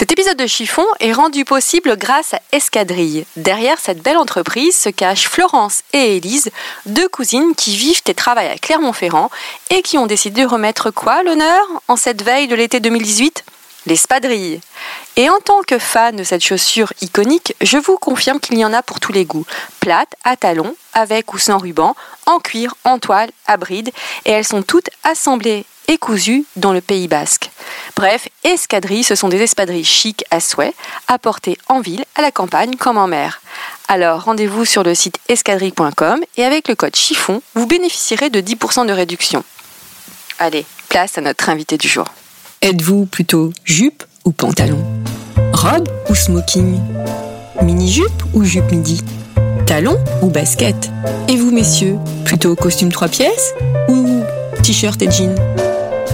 Cet épisode de Chiffon est rendu possible grâce à Escadrille. Derrière cette belle entreprise se cachent Florence et Élise, deux cousines qui vivent et travaillent à Clermont-Ferrand et qui ont décidé de remettre quoi l'honneur en cette veille de l'été 2018 L'espadrille. Et en tant que fan de cette chaussure iconique, je vous confirme qu'il y en a pour tous les goûts. Plate, à talons, avec ou sans ruban, en cuir, en toile, à bride, et elles sont toutes assemblées et cousues dans le Pays Basque. Bref, escadrilles, ce sont des espadrilles chic à souhait, à porter en ville, à la campagne comme en mer. Alors rendez-vous sur le site escadrille.com et avec le code chiffon, vous bénéficierez de 10% de réduction. Allez, place à notre invité du jour. Êtes-vous plutôt jupe ou pantalon? Robe ou smoking? Mini-jupe ou jupe midi? Talon ou basket? Et vous, messieurs, plutôt costume trois pièces ou t-shirt et jean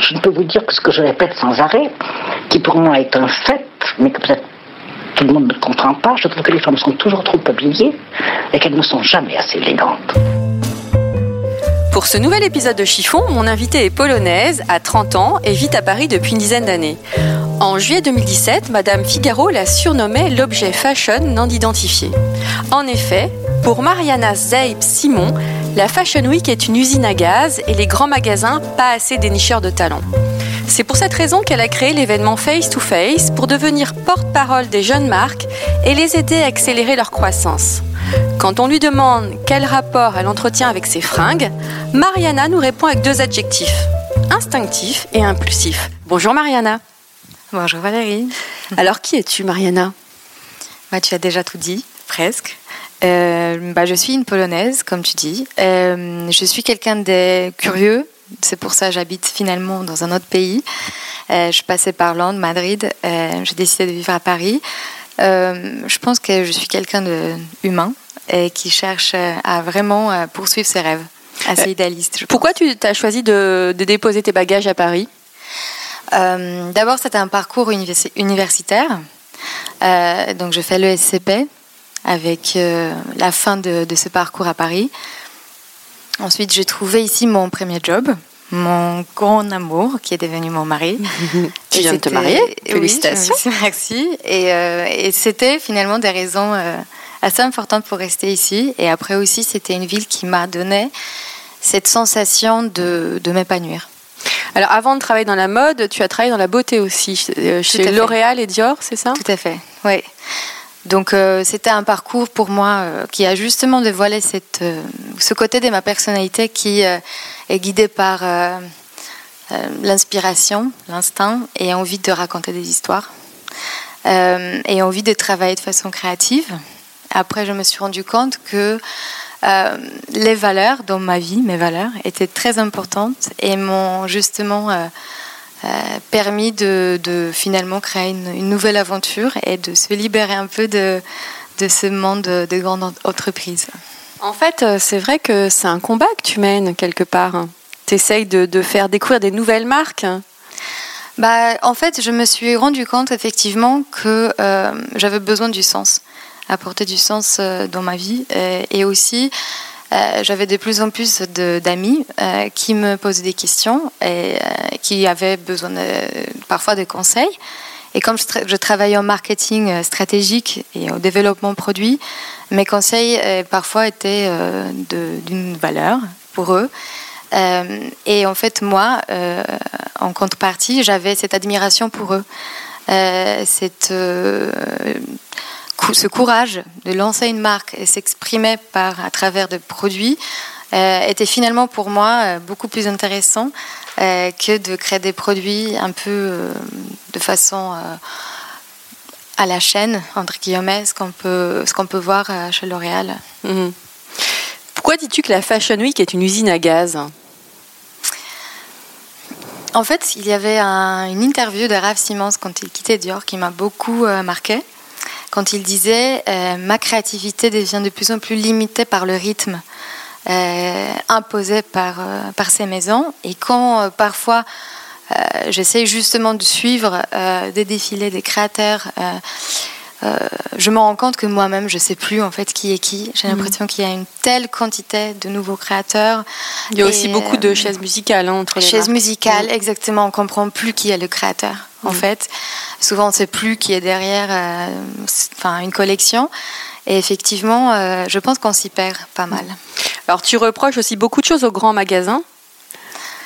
je ne peux vous dire que ce que je répète sans arrêt, qui pour moi est un fait, mais que peut-être tout le monde ne comprend pas, je trouve que les femmes sont toujours trop habillées et qu'elles ne sont jamais assez élégantes. Pour ce nouvel épisode de Chiffon, mon invitée est polonaise, a 30 ans et vit à Paris depuis une dizaine d'années. En juillet 2017, Madame Figaro la surnommait l'objet fashion non identifié. En effet, pour Mariana Zeib Simon, la Fashion Week est une usine à gaz et les grands magasins pas assez dénicheurs de talents. C'est pour cette raison qu'elle a créé l'événement Face to Face pour devenir porte-parole des jeunes marques et les aider à accélérer leur croissance. Quand on lui demande quel rapport elle entretient avec ses fringues, Mariana nous répond avec deux adjectifs, instinctif et impulsif. Bonjour Mariana. Bonjour Valérie. Alors qui es-tu Mariana? Bah, Tu as déjà tout dit, presque. Euh, bah, je suis une Polonaise, comme tu dis. Euh, je suis quelqu'un de curieux. C'est pour ça que j'habite finalement dans un autre pays. Euh, je passais par Londres, Madrid. J'ai décidé de vivre à Paris. je pense que je suis quelqu'un de humain et qui cherche à vraiment poursuivre ses rêves. Assez idéaliste. Pourquoi tu as choisi de, de déposer tes bagages à Paris? Euh, D'abord, c'était un parcours universitaire. Euh, donc, je fais le SCP avec euh, la fin de, de, ce parcours à Paris. Ensuite, j'ai trouvé ici mon premier job, mon grand amour, qui est devenu mon mari. tu viens de te marier Félicitations. Oui, merci. Et, euh, et c'était finalement des raisons euh, assez importantes pour rester ici. Et après aussi, c'était une ville qui m'a donné cette sensation de, de m'épanouir. Alors, avant de travailler dans la mode, tu as travaillé dans la beauté aussi, chez L'Oréal et Dior, c'est ça? Tout à fait, oui. Donc, euh, c'était un parcours pour moi euh, qui a justement dévoilé euh, ce côté de ma personnalité qui est guidé par l'inspiration, l'instinct et envie de raconter des histoires et envie de travailler de façon créative. Après, je me suis rendu compte que les valeurs dans ma vie, mes valeurs, étaient très importantes et m'ont justement permis de, de, finalement créer une, une, nouvelle aventure et de se libérer un peu de, de ce monde de, de grandes entreprises. En fait, c'est vrai que c'est un combat que tu mènes quelque part. Tu essayes de, faire découvrir des nouvelles marques. Bah, en fait, je me suis rendu compte effectivement que euh, j'avais besoin du sens apporter du sens euh, dans ma vie. Euh, et aussi, euh, j'avais de plus en plus d'amis euh, qui me posaient des questions et euh, qui avaient besoin parfois de conseils. Et comme je, travaillais en marketing stratégique et au développement produit, mes conseils parfois étaient d'une valeur pour eux. et en fait, moi, en contrepartie, j'avais cette admiration pour eux. cette, ce courage de lancer une marque et s'exprimer par à travers des produits était finalement pour moi beaucoup plus intéressant que de créer des produits un peu de façon à la chaîne, entre guillemets, ce qu'on peut, ce qu'on peut voir euh, chez L'Oréal. Mhm. Pourquoi dis-tu que la Fashion Week est une usine à gaz? En fait, il y avait une interview de Raph Simons quand il quittait Dior qui m'a beaucoup euh, marqué. Quand il disait euh, Ma créativité devient de plus en plus limitée par le rythme imposé par, par ces maisons. Et quand parfois euh, j'essaie justement de suivre euh, des défilés des créateurs. Euh, je me rends compte que moi-même, je ne sais plus en fait qui est qui. J'ai mhm. l'impression qu'il y a une telle quantité de nouveaux créateurs. Il y a aussi beaucoup de chaises musicales hein, entre les Chaises musicales, exactement. On comprend plus qui est le créateur. En mhm. fait, souvent on ne sait plus qui est derrière, enfin une collection. Et effectivement, je pense qu'on s'y perd pas mal. Alors, tu reproches aussi beaucoup de choses aux grands magasins.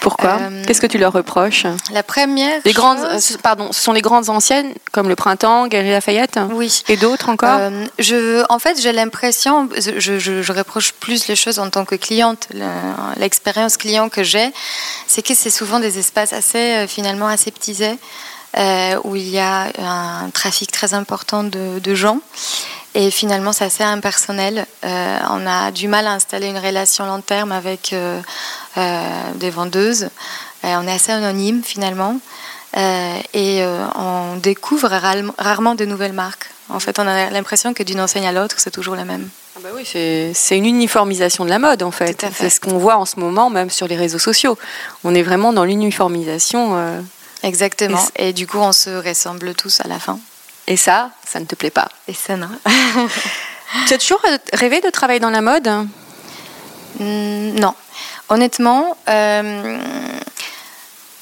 Pourquoi? Euh, Qu'est-ce que tu leur reproches? La première. Les grandes, euh, pardon, ce sont les grandes anciennes comme le Printemps, Galerie Lafayette? Oui. Et d'autres encore? Euh, Je, en fait, j'ai l'impression, je, je, reproche plus les choses en tant que cliente. L'expérience client que j'ai, c'est que c'est souvent des espaces assez finalement aseptisés. Où il y a un trafic très important de, de gens. Et finalement, c'est assez impersonnel. Euh, on a du mal à installer une relation long terme avec euh, euh, des vendeuses. on est assez anonyme finalement. et on découvre rarement de nouvelles marques. En fait, on a l'impression que d'une enseigne à l'autre, c'est toujours la même. Ah bah oui, c'est une uniformisation de la mode en fait. C'est ce qu'on voit en ce moment, même sur les réseaux sociaux. On est vraiment dans l'uniformisation. Exactement. Et du coup, on se ressemble tous à la fin. Et ça, ça ne te plaît pas. Et ça, non. tu as toujours rêvé de travailler dans la mode? Mm, Non. Honnêtement, euh,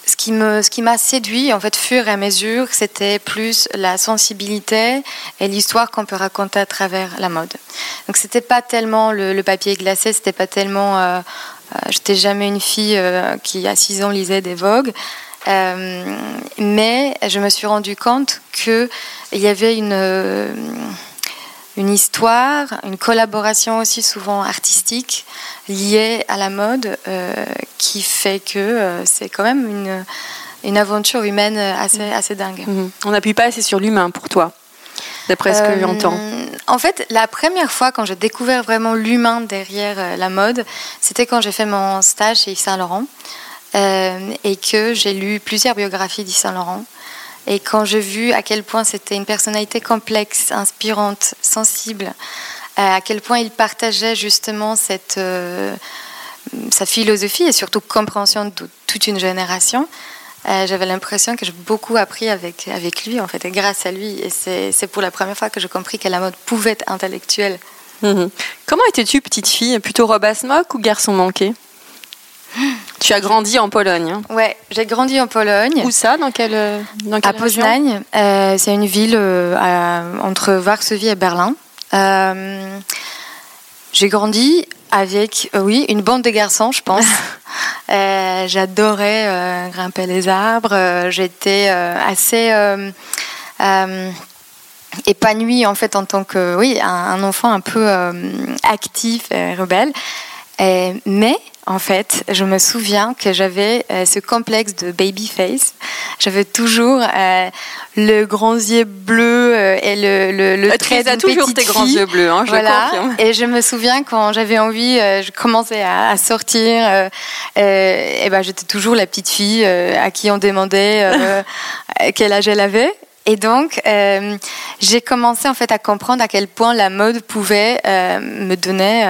ce qui me, ce qui m'a séduit, en fait, fur et à mesure, c'était plus la sensibilité et l'histoire qu'on peut raconter à travers la mode. Donc, c'était pas tellement le, papier glacé, c'était pas tellement. Euh, euh, j'étais jamais une fille qui, à 6 ans, lisait des Vogue. Euh, mais je me suis rendu compte qu'il y avait une, euh, une histoire, une collaboration aussi souvent artistique liée à la mode euh, qui fait que c'est quand même une, une aventure humaine assez, assez dingue. Mhm. On n'appuie pas assez sur l'humain pour toi d'après ce que j'entends En fait, la première fois quand j'ai découvert vraiment l'humain derrière la mode, c'était quand j'ai fait mon stage chez Yves Saint Laurent. Euh, et que j'ai lu plusieurs biographies d'Yves Saint Laurent. Et quand j'ai vu à quel point c'était une personnalité complexe, inspirante, sensible, euh, à quel point il partageait justement cette, euh, sa philosophie et surtout compréhension de toute une génération, j'avais l'impression que j'ai beaucoup appris avec, avec lui, en fait, et grâce à lui. Et c'est pour la première fois que j'ai compris que la mode pouvait être intellectuelle. Mhm. Comment étais-tu petite fille? Plutôt robe à smock ou garçon manqué? tu as grandi en Pologne. Hein ouais, j'ai grandi en Pologne. Où ça? Dans quelle, dans À Poznań. Euh, c'est une ville euh, entre Varsovie et Berlin. Euh, j'ai grandi avec, oui, une bande de garçons, je pense. J'adorais grimper les arbres. J'étais assez épanouie en fait en tant que, oui, un, enfant un peu actif et rebelle. mais en fait, je me souviens que j'avais euh, ce complexe de baby face. J'avais toujours euh, le grand yeux bleu euh, et le, le, le trait as toujours tes grands yeux bleus, hein, je voilà. confirme. Et je me souviens quand j'avais envie, je commençais à, sortir. et ben, j'étais toujours la petite fille à qui on demandait quel âge elle avait. Et donc, j'ai commencé en fait à comprendre à quel point la mode pouvait me donner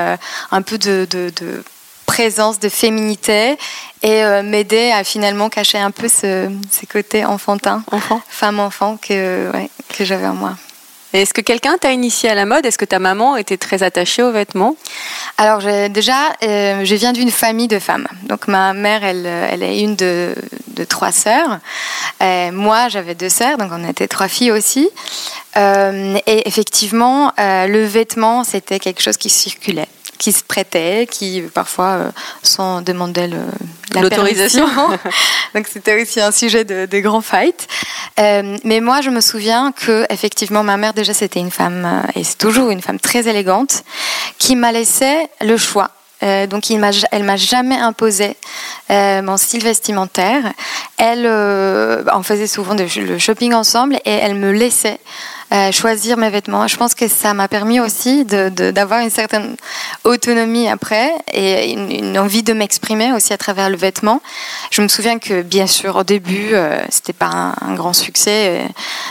un peu de, de, de présence de féminité et euh, m'aider à finalement cacher un peu ce, ces côtés enfantins, Enfant. femme-enfant que, que j'avais en moi. Est-ce que quelqu'un t'a initié à la mode? Est-ce que ta maman était très attachée aux vêtements? Alors déjà, euh, je viens d'une famille de femmes. Donc ma mère, elle, elle est une de, de trois sœurs. moi, j'avais deux sœurs, donc on était trois filles aussi. et effectivement, le vêtement, c'était quelque chose qui circulait qui se prêtaient, qui parfois euh, sans demander l'autorisation. Donc c'était aussi un sujet de, de grands fights. Euh, mais moi, je me souviens que effectivement, ma mère déjà c'était une femme euh, et c'est toujours une femme très élégante qui m'a laissé le choix. donc, il elle m'a jamais imposé mon style vestimentaire. Elle, on faisait souvent le shopping ensemble et elle me laissait euh, choisir mes vêtements. Je pense que ça m'a permis aussi d'avoir une certaine autonomie après et une, envie de m'exprimer aussi à travers le vêtement. Je me souviens que bien sûr au début euh, c'était pas un, grand succès.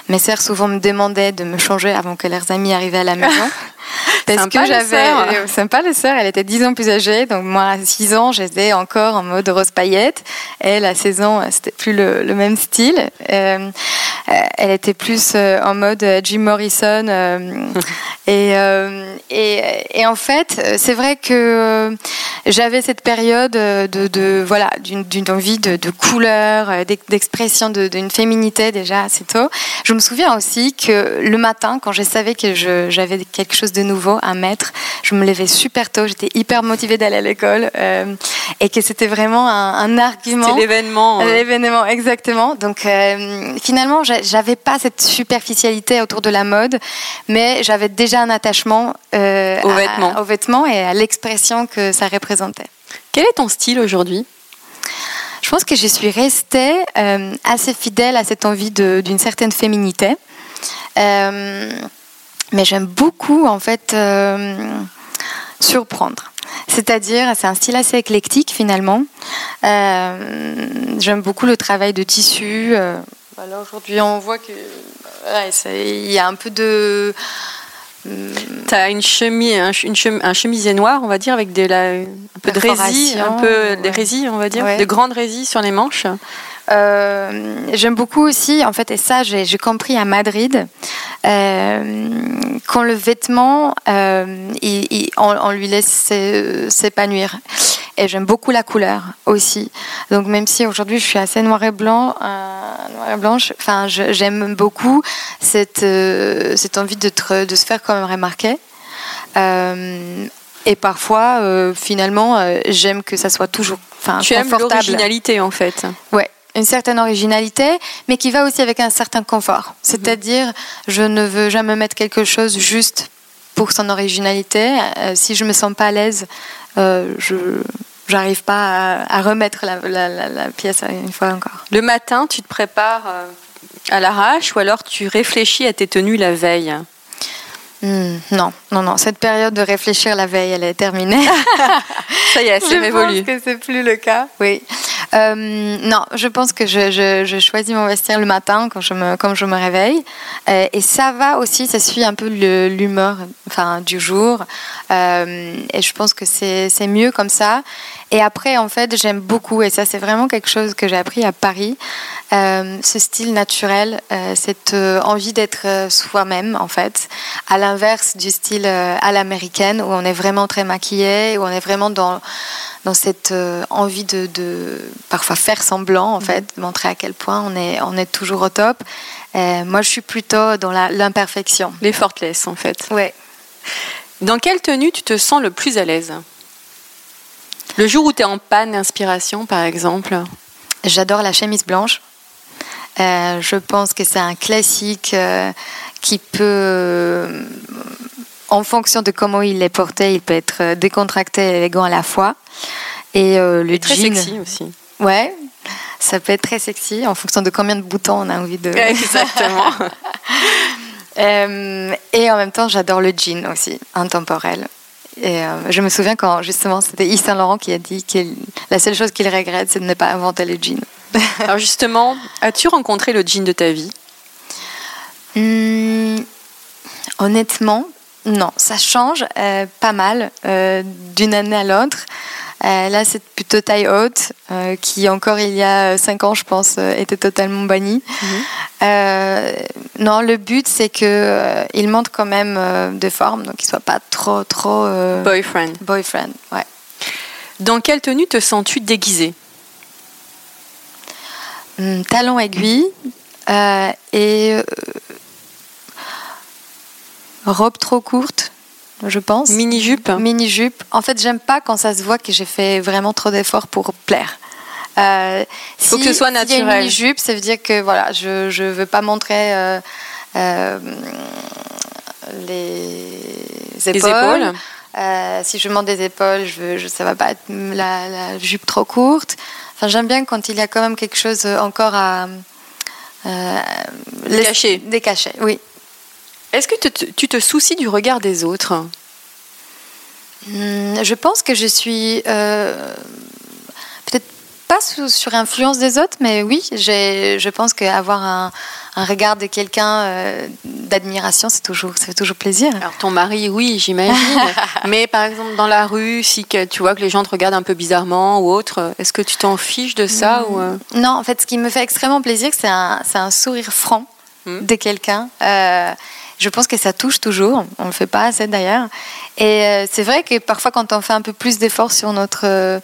Mes sœurs souvent me demandaient de me changer avant que leurs amis arrivaient à la maison. Parce que j'avais. Sympa les sœurs, elle était 10 ans plus âgée, donc moi à 6 ans j'étais encore en mode rose paillette. Elle à 16 ans c'était plus le, même style. Euh, elle était plus en mode Jim Morrison. Euh, euh, et, et, en fait, c'est vrai que euh, j'avais cette période de, voilà d'une envie de, couleur, d'expression d'une féminité déjà assez tôt. Je me souviens aussi que le matin, quand je savais que j'avais quelque chose de nouveau à mettre, je me levais super tôt. J'étais hyper motivée d'aller à l'école et que c'était vraiment un, argument. C'était l'événement. L'événement, exactement. Donc finalement, j'avais pas cette superficialité autour de la mode, mais j'avais déjà un attachement euh, aux, vêtements. et à l'expression que ça représentait. Quel est ton style aujourd'hui? Je pense que je suis restée euh, assez fidèle à cette envie d'une certaine féminité. Euh, mais j'aime beaucoup, en fait, surprendre. C'est-à-dire, c'est un style assez éclectique finalement. J'aime beaucoup le travail de tissu. Là, aujourd'hui, on voit que il y a un peu de. Tu as une chemise, un, une un chemisier noir, on va dire, avec des, un peu de résille, un peu des résilles, on va dire, de grandes résilles sur les manches. Euh, j'aime beaucoup aussi, en fait, et ça j'ai compris à Madrid, euh, quand le vêtement, euh, on, lui laisse s'épanouir. Et j'aime beaucoup la couleur aussi. Donc même si aujourd'hui je suis assez noir et blanc, noir et blanche, enfin j'aime beaucoup cette cette envie de, de se faire quand même remarquer. et parfois, finalement, j'aime que ça soit toujours, enfin, tu aimes l'originalité en fait. Ouais, une certaine originalité, mais qui va aussi avec un certain confort. C'est-à-dire, je ne veux jamais mettre quelque chose juste pour son originalité. Euh, si je me sens pas à l'aise, euh, je j'arrive pas à, remettre la, pièce une fois encore. Le matin, tu te prépares euh, à l'arrache ou alors tu réfléchis à tes tenues la veille? Hmm, non, non, non. Cette période de réfléchir la veille, elle est terminée. Ça y est, c'est évolue. Je pense que c'est plus le cas. Oui. Euh, non, je pense que je, choisis mon vestiaire le matin quand je me, quand je me réveille. Euh, et ça va aussi, ça suit un peu l'humeur enfin, du jour. Euh, et je pense que c'est mieux comme ça. Et après, en fait, j'aime beaucoup, et ça c'est vraiment quelque chose que j'ai appris à Paris, euh, ce style naturel, euh, cette euh, envie d'être soi-même, en fait, à l'inverse du style à l'américaine, où on est vraiment très maquillé, où on est vraiment dans, dans cette envie de, de, parfois faire semblant, en fait, montrer à quel point on est, on est toujours au top. moi, je suis plutôt dans l'imperfection. L'effortless, en fait. Ouais. Dans quelle tenue tu te sens le plus à l'aise? Le jour où tu es en panne d'inspiration, par exemple J'adore la chemise blanche. Euh, je pense que c'est un classique euh, qui peut, euh, en fonction de comment il est porté, il peut être décontracté et élégant à la fois. Et le très sexy aussi. Ouais, ça peut être très sexy en fonction de combien de boutons on a envie de. Exactement. et en même temps, j'adore le jean aussi, intemporel. Et euh, je me souviens quand justement c'était Yves Saint Laurent qui a dit que la seule chose qu'il regrette, c'est de ne pas inventer le jean. Alors justement, as-tu rencontré le jean de ta vie? Hmm, Honnêtement, non. Ça change euh, pas mal euh, d'une année à l'autre. Euh, là, c'est plutôt taille haute, euh, qui encore il y a cinq ans, je pense, euh, était totalement banni. Mhm. non, le but, c'est que il montre quand même de forme, donc il soit pas trop, trop. boyfriend. Boyfriend, ouais. Dans quelle tenue te sens-tu déguisée? Hum, talons aiguilles euh, et euh, robe trop courte, je pense. Mini-jupe Mini-jupe. En fait, j'aime pas quand ça se voit que j'ai fait vraiment trop d'efforts pour plaire. Euh, faut que ce soit naturel. Si y a une mini-jupe, ça veut dire que voilà, je ne veux pas montrer euh, euh, les épaules. si je monte des épaules, je veux, je, ça va pas être la, la jupe trop courte. Enfin, j'aime bien quand il y a quand même quelque chose encore à décacher. Décacher, oui. Est-ce que tu te soucies du regard des autres? Hmm, Je pense que je suis peut-être pas sur influence des autres, mais oui, je pense qu'avoir un, un, regard de quelqu'un euh, d'admiration, c'est toujours, ça fait toujours plaisir. Alors ton mari, oui, j'imagine. mais par exemple dans la rue, si que, tu vois que les gens te regardent un peu bizarrement ou autre, est-ce que tu t'en fiches de ça ou euh? Non, en fait, ce qui me fait extrêmement plaisir, c'est un, un, sourire franc hmm. de quelqu'un. Euh, je pense que ça touche toujours. On ne le fait pas assez d'ailleurs. Et c'est vrai que parfois, quand on fait un peu plus d'efforts sur notre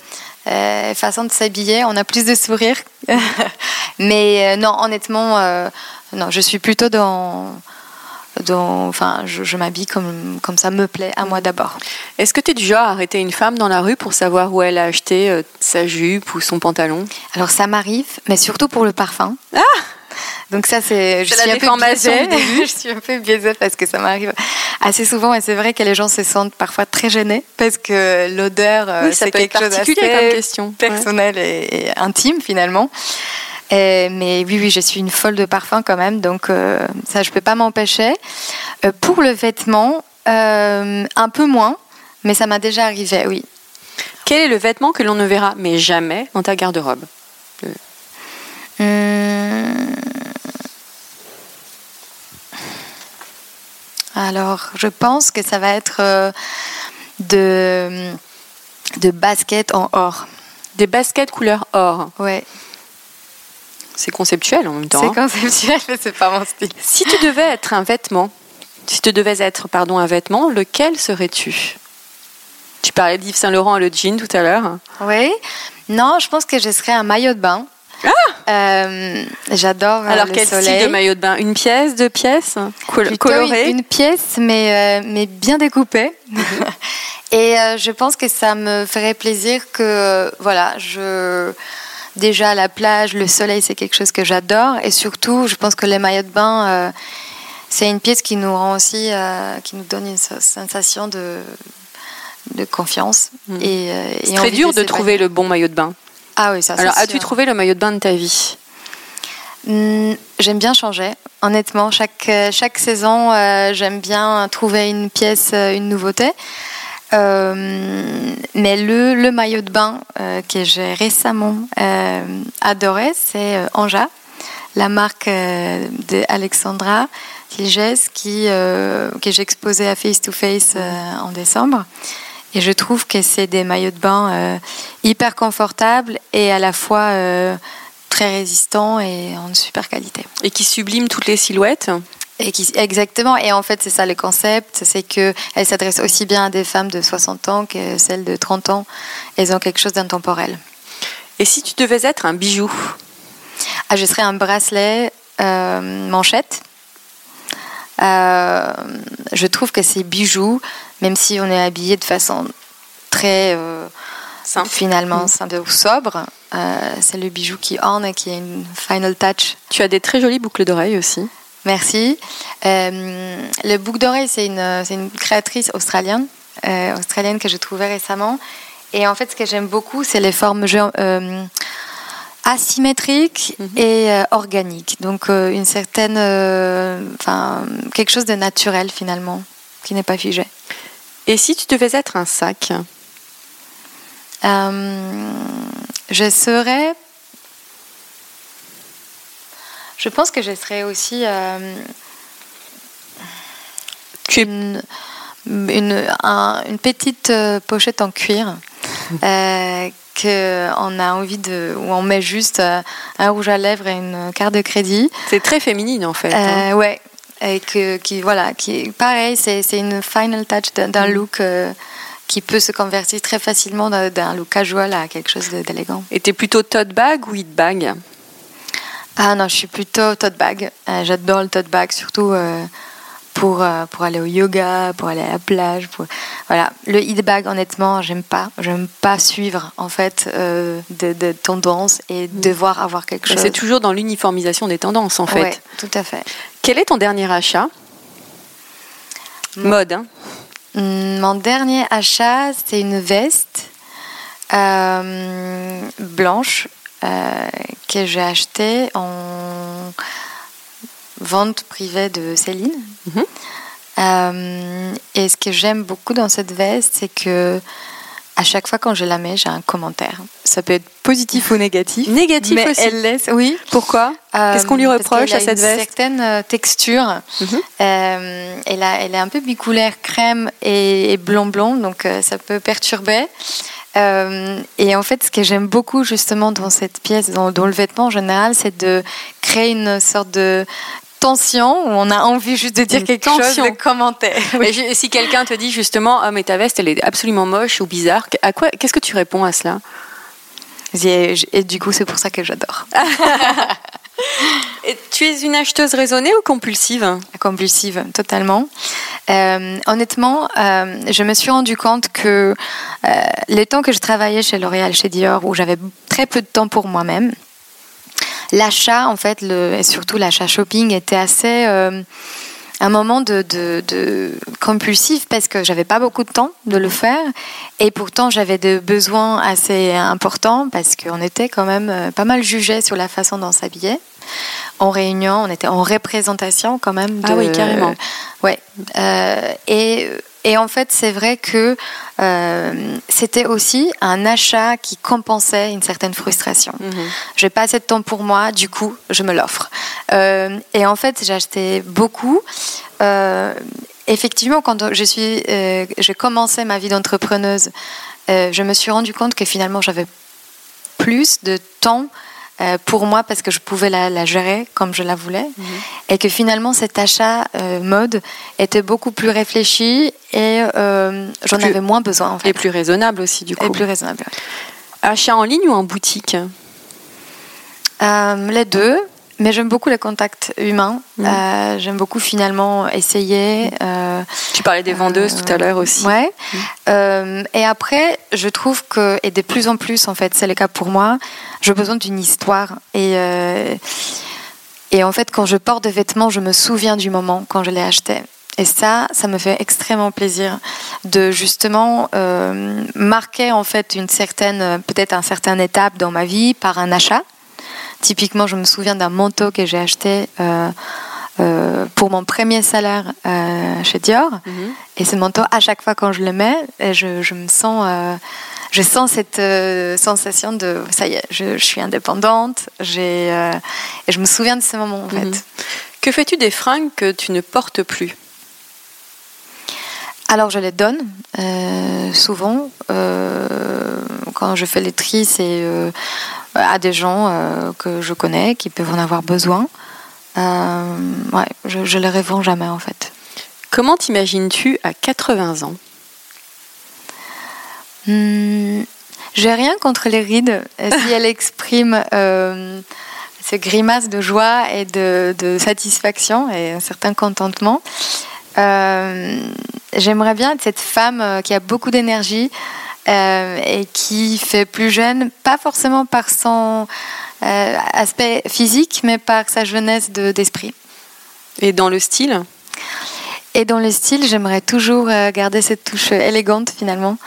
euh, façon de s'habiller, on a plus de sourire. Mais euh, non, honnêtement, euh, non, je suis plutôt dans. dans enfin, je, m'habille comme, comme ça me plaît, à moi d'abord. Est-ce que tu es du genre à arrêter une femme dans la rue pour savoir où elle a acheté sa jupe ou son pantalon? Alors ça m'arrive, mais surtout pour le parfum. Ah donc ça, c'est, je suis un peu biaisée. je suis un peu biaisée parce que ça m'arrive assez souvent et c'est vrai que les gens se sentent parfois très gênés parce que l'odeur, euh, c'est quelque chose d'assez question. personnel et, intime finalement. mais oui, oui, je suis une folle de parfum quand même, donc euh, ça, je peux pas m'empêcher. Euh, pour le vêtement, un peu moins, mais ça m'a déjà arrivé, oui. Quel est le vêtement que l'on ne verra mais jamais dans ta garde-robe? Hum, Alors, je pense que ça va être euh, de, de baskets en or. Des baskets couleur or Ouais. C'est conceptuel en même temps. C'est hein. conceptuel, mais c'est pas mon style. Si tu devais être un vêtement, si tu devais être pardon un vêtement, lequel serais-tu? Tu parlais d'Yves Saint Laurent et le jean tout à l'heure. Oui. Non, je pense que je serais un maillot de bain. Ah euh, J'adore euh, Alors, quel style de maillot de bain? Une pièce, deux pièces? Colorée une, pièce, mais, euh, mais bien découpée. Et je pense que ça me ferait plaisir que, voilà, je... Déjà, la plage, le soleil, c'est quelque chose que j'adore. Et surtout, je pense que les maillots de bain, c'est une pièce qui nous rend aussi, qui nous donne une sensation de, de confiance. Mhm. Et, c'est très dur de trouver le bon maillot de bain. Ah oui, ça Alors, as-tu trouvé le maillot de bain de ta vie? Hmm, J'aime bien changer. Honnêtement, chaque, euh, chaque saison, euh, j'aime bien trouver une pièce, euh, une nouveauté. mais le, le, maillot de bain que j'ai récemment adoré, c'est Anja, la marque de Alexandra Ligès qui, que j'ai exposé à Face to Face en décembre. Et je trouve que c'est des maillots de bain euh, hyper confortables et à la fois euh, très résistants et en super qualité. Et qui subliment toutes les silhouettes et qui, exactement. Et en fait, c'est ça le concept, c'est qu'elle s'adresse aussi bien à des femmes de 60 ans que celles de 30 ans. Elles ont quelque chose d'intemporel. Et si tu devais être un bijou? Ah, Je serais un bracelet euh, manchette. Je trouve que ces bijoux même si on est habillé de façon très euh, simple. finalement mmh. simple ou sobre. Euh, c'est le bijou qui orne et qui a une final touch. Tu as des très jolies boucles d'oreilles aussi. Merci. Euh, le boucle d'oreille, c'est une, une, créatrice australienne, australienne que j'ai trouvée récemment. Et en fait, ce que j'aime beaucoup, c'est les formes asymétriques mmh. et organiques. Donc, une certaine, enfin, quelque chose de naturel finalement, qui n'est pas figé. Et si tu devais être un sac? Euh, Je serais. Je pense que je serais aussi. Euh, une, une, petite euh, pochette en cuir. Euh, qu'on a envie de. où on met juste un rouge à lèvres et une carte de crédit. C'est très féminine en fait. Hein. Ouais, et que, qui, voilà, qui, pareil, c'est une final touch d'un mm. look euh, qui peut se convertir très facilement d'un look casual à quelque chose d'élégant. Et tu es plutôt tote bag ou hit bag? Ah non, je suis plutôt tote bag. Euh, J'adore le tote bag, surtout euh, pour, euh, pour aller au yoga, pour aller à la plage. Pour... Voilà. Le hit bag, honnêtement, j'aime pas. J'aime pas suivre en fait euh, de, de tendances et devoir avoir quelque chose. C'est toujours dans l'uniformisation des tendances en fait. Ouais, tout à fait. Quel est ton dernier achat? Mode, hein Hum, Mon dernier achat, c'est une veste euh, blanche que j'ai achetée en vente privée de Céline. Mhm. Euh, et ce que j'aime beaucoup dans cette veste, c'est que à chaque fois quand je la mets, j'ai un commentaire. Ça peut être positif ou négatif. Négatif mais aussi. elle laisse, oui. Pourquoi? Qu'est-ce qu'on lui Euh, reproche à cette a une veste? certaine euh, texture. Mhm. Euh, elle, a- elle est un peu bicolaire crème et, et blond blond, donc euh, ça peut perturber. Euh, et en fait, ce que j'aime beaucoup justement dans cette pièce, dans, dans le vêtement en général, c'est de créer une sorte de tension où on a envie juste de dire Une quelque tension. chose, de commenter. Et je- si quelqu'un te dit justement, ah mais ta veste elle est absolument moche ou bizarre, à quoi Qu'est-ce que tu réponds à cela? Et, et du coup, c'est pour ça que j'adore. Et Tu es une acheteuse raisonnée ou compulsive? Compulsive totalement. Euh, honnêtement, euh, je me suis rendu compte que euh, les temps que je travaillais chez L'Oréal, chez Dior, où j'avais très peu de temps pour moi-même, l'achat, en fait, le, et surtout l'achat shopping, était assez euh, un moment de, de, de compulsif parce que j'avais pas beaucoup de temps de le faire et pourtant j'avais des besoins assez importants parce qu'on était quand même euh, pas mal jugés sur la façon dont on s'habillait. En réunion, on était en représentation quand même. Ah de- oui, carrément. Ouais. Euh, et, et en fait, c'est vrai que euh, c'était aussi un achat qui compensait une certaine frustration. J'ai pas assez de temps pour moi, du coup, je me l'offre. Euh, et en fait, j'ai acheté beaucoup. Euh, effectivement, quand je suis, j'ai commencé ma vie d'entrepreneuse, je me suis rendu compte que finalement, j'avais plus de temps euh, pour moi parce que je pouvais la, la gérer comme je la voulais. Et que finalement cet achat euh, mode était beaucoup plus réfléchi et euh, j'en avais moins besoin en fait. Et plus raisonnable aussi du coup. et plus raisonnable. Achat en ligne ou en boutique? Les deux, mais j'aime beaucoup le contact humain. Mhm. Euh, j'aime beaucoup finalement essayer. euh, Tu parlais des vendeuses tout à l'heure aussi. Ouais. Euh, et après, je trouve que, et de plus en plus, en fait, c'est le cas pour moi, j'ai besoin d'une histoire. Et, euh, et en fait, quand je porte des vêtements, je me souviens du moment quand je l'ai acheté. Et ça, ça me fait extrêmement plaisir de justement euh, marquer en fait une certaine, peut-être un certain étape dans ma vie par un achat. Typiquement, je me souviens d'un manteau que j'ai acheté euh, euh, pour mon premier salaire euh, chez Dior. Mhm. Et ce manteau, à chaque fois quand je le mets, et je, je me sens, euh, je sens cette sensation de ça y est, je, je suis indépendante. J'ai et je me souviens de ce moment en fait. Mhm. Que fais-tu des fringues que tu ne portes plus? Alors je les donne souvent quand je fais les tris, c'est à des gens euh, que je connais qui peuvent en avoir besoin. Euh, ouais, je, je les revends jamais en fait. Comment t'imagines-tu à 80 ans? Hmm, J'ai rien contre les rides euh, si elles expriment euh, ce grimace de joie et de, de satisfaction et un certain contentement. Euh, J'aimerais bien être cette femme euh, qui a beaucoup d'énergie euh, et qui fait plus jeune, pas forcément par son euh, aspect physique, mais par sa jeunesse de- d'esprit. Et dans le style? Et dans le style, j'aimerais toujours euh, garder cette touche élégante finalement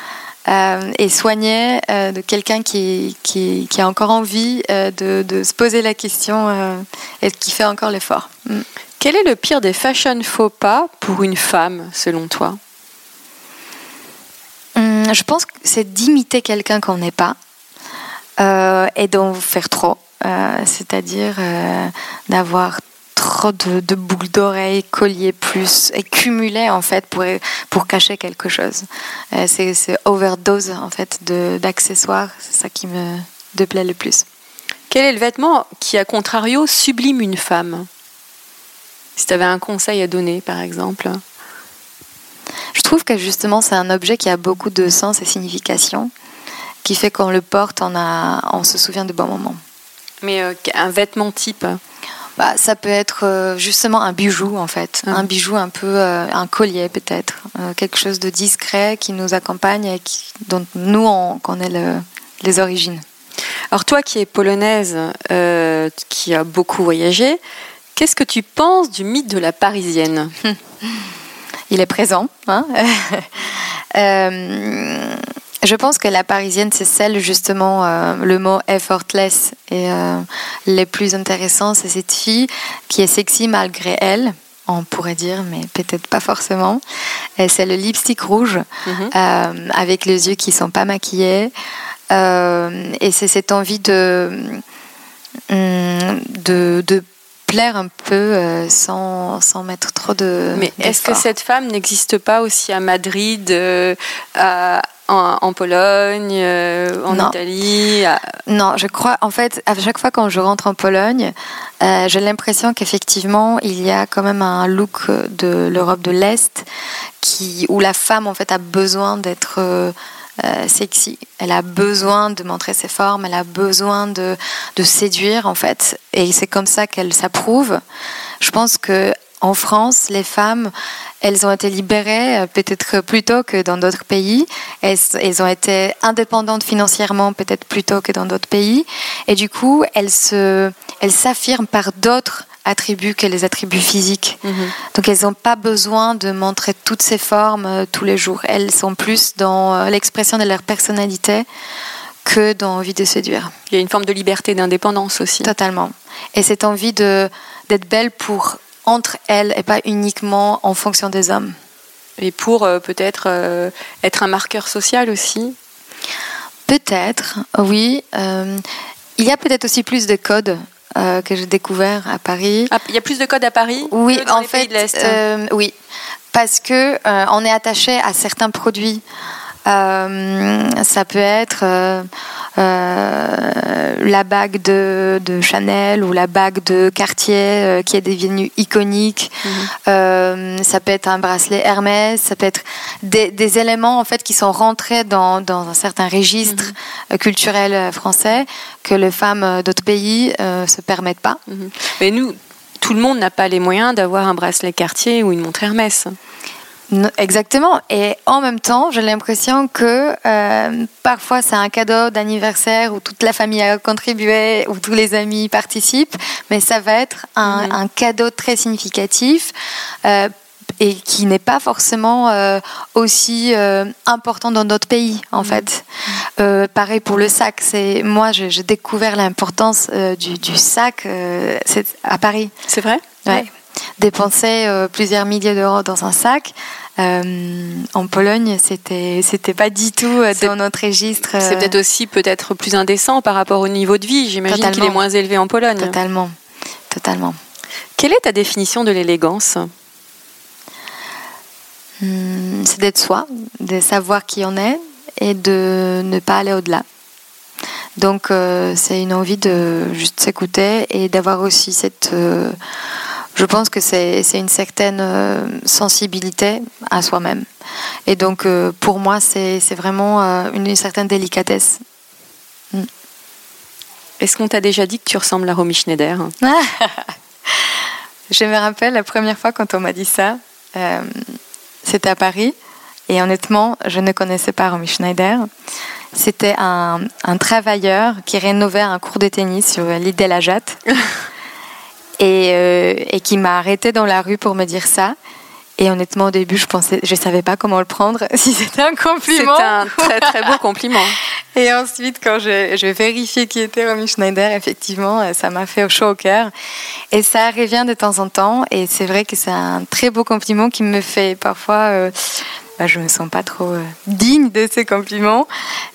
euh, et soignée de quelqu'un qui, qui, qui a encore envie de, de se poser la question et qui fait encore l'effort. Mm. Quel est le pire des fashion faux pas pour une femme, selon toi? Je pense que c'est d'imiter quelqu'un qu'on n'est pas euh, et d'en faire trop. Euh, C'est-à-dire euh, d'avoir trop de, boucles d'oreilles, colliers plus, et cumuler en fait pour, pour cacher quelque chose. C'est c'est overdose en fait de- d'accessoires, c'est ça qui me déplaît le plus. Quel est le vêtement qui, à contrario, sublime une femme? Si tu avais un conseil à donner, par exemple. Je trouve que justement c'est un objet qui a beaucoup de sens et signification, qui fait qu'on le porte, on, a, on se souvient de bons moments. Mais un vêtement type? Bah, ça peut être justement un bijou en fait, ah. un bijou un peu, un collier peut-être, quelque chose de discret qui nous accompagne et qui, dont nous on connaît le, les origines. Alors toi qui es polonaise, qui a beaucoup voyagé, qu'est-ce que tu penses du mythe de la parisienne? Il est présent. Hein Je pense que la parisienne, c'est celle justement, euh, le mot effortless. Et euh, les plus intéressants, c'est cette fille qui est sexy malgré elle, on pourrait dire, mais peut-être pas forcément. C'est le lipstick rouge, mhm. euh, avec les yeux qui sont pas maquillés. et c'est cette envie de, hum, de, de plaire un peu sans, sans, mettre trop de. Mais est-ce que cette femme n'existe pas aussi à Madrid, à, en, Pologne, euh, en Italie Non, je crois, en fait, à chaque fois quand je rentre en Pologne, euh, j'ai l'impression qu'effectivement, il y a quand même un look de l'Europe de l'Est qui, où la femme, en fait, a besoin d'être euh, sexy. Elle a besoin de montrer ses formes, elle a besoin de, de séduire, en fait. Et c'est comme ça qu'elle s'approuve. Je pense que en France, les femmes, elles ont été libérées euh, peut-être plus tôt que dans d'autres pays. Elles, elles, ont été indépendantes financièrement peut-être plus tôt que dans d'autres pays. Et du coup, elles s'affirment par d'autres attributs que les attributs physiques. Mhm. Donc elles n'ont pas besoin de montrer toutes ces formes euh, tous les jours. Elles sont plus dans euh, l'expression de leur personnalité que dans l'envie de séduire. Il y a une forme de liberté, d'indépendance aussi. Totalement. Et cette envie d'être belle pour entre elles et pas uniquement en fonction des hommes. Et pour euh, peut-être euh, être un marqueur social aussi Peut-être, oui. Euh, il y a peut-être aussi plus de codes que j'ai découvert à Paris. Ah, il y a plus de codes à Paris Oui, en fait, oui, parce que on est attaché à certains produits. Ça peut être euh, la bague de, Chanel ou la bague de Cartier euh, qui est devenue iconique. Mhm. Euh, ça peut être un bracelet Hermès, ça peut être des, éléments en fait qui sont rentrés dans, un certain registre mhm. culturel français que les femmes d'autres pays ne se permettent pas. Mhm. Mais nous, tout le monde n'a pas les moyens d'avoir un bracelet Cartier ou une montre Hermès. Exactement. Et en même temps, j'ai l'impression que euh, parfois c'est un cadeau d'anniversaire où toute la famille a contribué, où tous les amis participent, mais ça va être un, cadeau très significatif. Euh, et qui n'est pas forcément euh, aussi important dans d'autres pays en fait. pareil pour le sac. C'est moi j'ai découvert l'importance du, du, sac à Paris. C'est vrai? Ouais dépenser euh, plusieurs milliers d'euros dans un sac. Euh, en Pologne, c'était c'était pas du tout euh, dans notre registre. C'est peut-être aussi peut-être plus indécent par rapport au niveau de vie. J'imagine qu'il est moins élevé en Pologne. Totalement, totalement. Quelle est ta définition de l'élégance? Hmm, C'est d'être soi, de savoir qui on est et de ne pas aller au-delà. Donc c'est une envie de juste s'écouter et d'avoir aussi cette je pense que c'est une certaine euh, sensibilité à soi-même. Et donc, euh, pour moi, c'est vraiment euh, une, certaine délicatesse. Mm. Est-ce qu'on t'a déjà dit que tu ressembles à Romy Schneider Je me rappelle la première fois quand on m'a dit ça, c'était à Paris. Et honnêtement, je ne connaissais pas Romy Schneider. C'était un, un, travailleur qui rénovait un cours de tennis sur l'île de la Jatte. et, euh, et qui m'a arrêté dans la rue pour me dire ça. Et honnêtement, au début, je pensais, je savais pas comment le prendre, si c'était un compliment. C'était un très très beau compliment. Et ensuite, quand je, je vérifié qui était Romy Schneider, effectivement, euh, ça m'a fait chaud au cœur. Et ça revient de temps en temps. Et c'est vrai que c'est un très beau compliment qui me fait parfois. Euh, bah, je me sens pas trop euh, digne de ces compliments,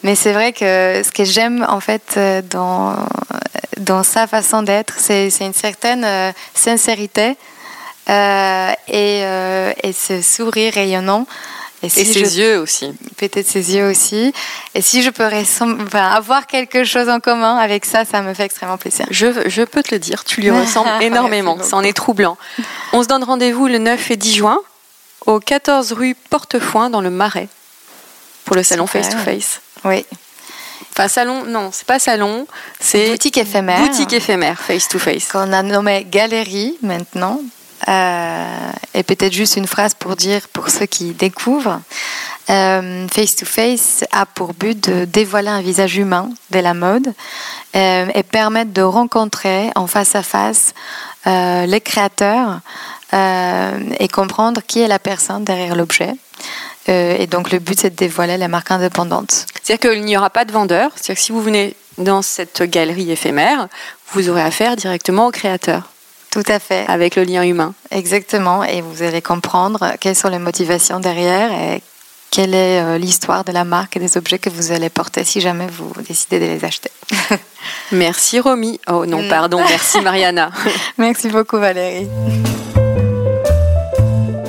mais c'est vrai que ce que j'aime en fait dans dans sa façon d'être, c'est une certaine sincérité et, et ce sourire rayonnant et, ses yeux aussi. Peut-être ses yeux aussi. Et si je peux avoir quelque chose en commun avec ça, ça me fait extrêmement plaisir. Je, je peux te le dire, tu lui ressembles énormément. Ça en est troublant. On se donne rendez-vous le 9 et 10 juin au 14 rue Portefoin dans le Marais pour le salon Face to Face. Oui. Enfin, salon, non, c'est pas salon, c'est boutique éphémère. Boutique éphémère, face to face. Qu'on a nommé galerie maintenant. Euh, et peut-être juste une phrase pour dire pour ceux qui découvrent. Euh, face to face a pour but de dévoiler un visage humain de la mode euh, et permettre de rencontrer en face à face les créateurs et comprendre qui est la personne derrière l'objet. et donc le but c'est de dévoiler la marque indépendante. C'est-à-dire qu'il n'y aura pas de vendeur. C'est-à-dire que si vous venez dans cette galerie éphémère, vous aurez affaire directement au créateur. Tout à fait. Avec le lien humain. Exactement. Et vous allez comprendre quelles sont les motivations derrière et quelle est euh, l'histoire de la marque et des objets que vous allez porter si jamais vous décidez de les acheter. merci Romy. Oh non, pardon, merci Mariana. merci beaucoup Valérie.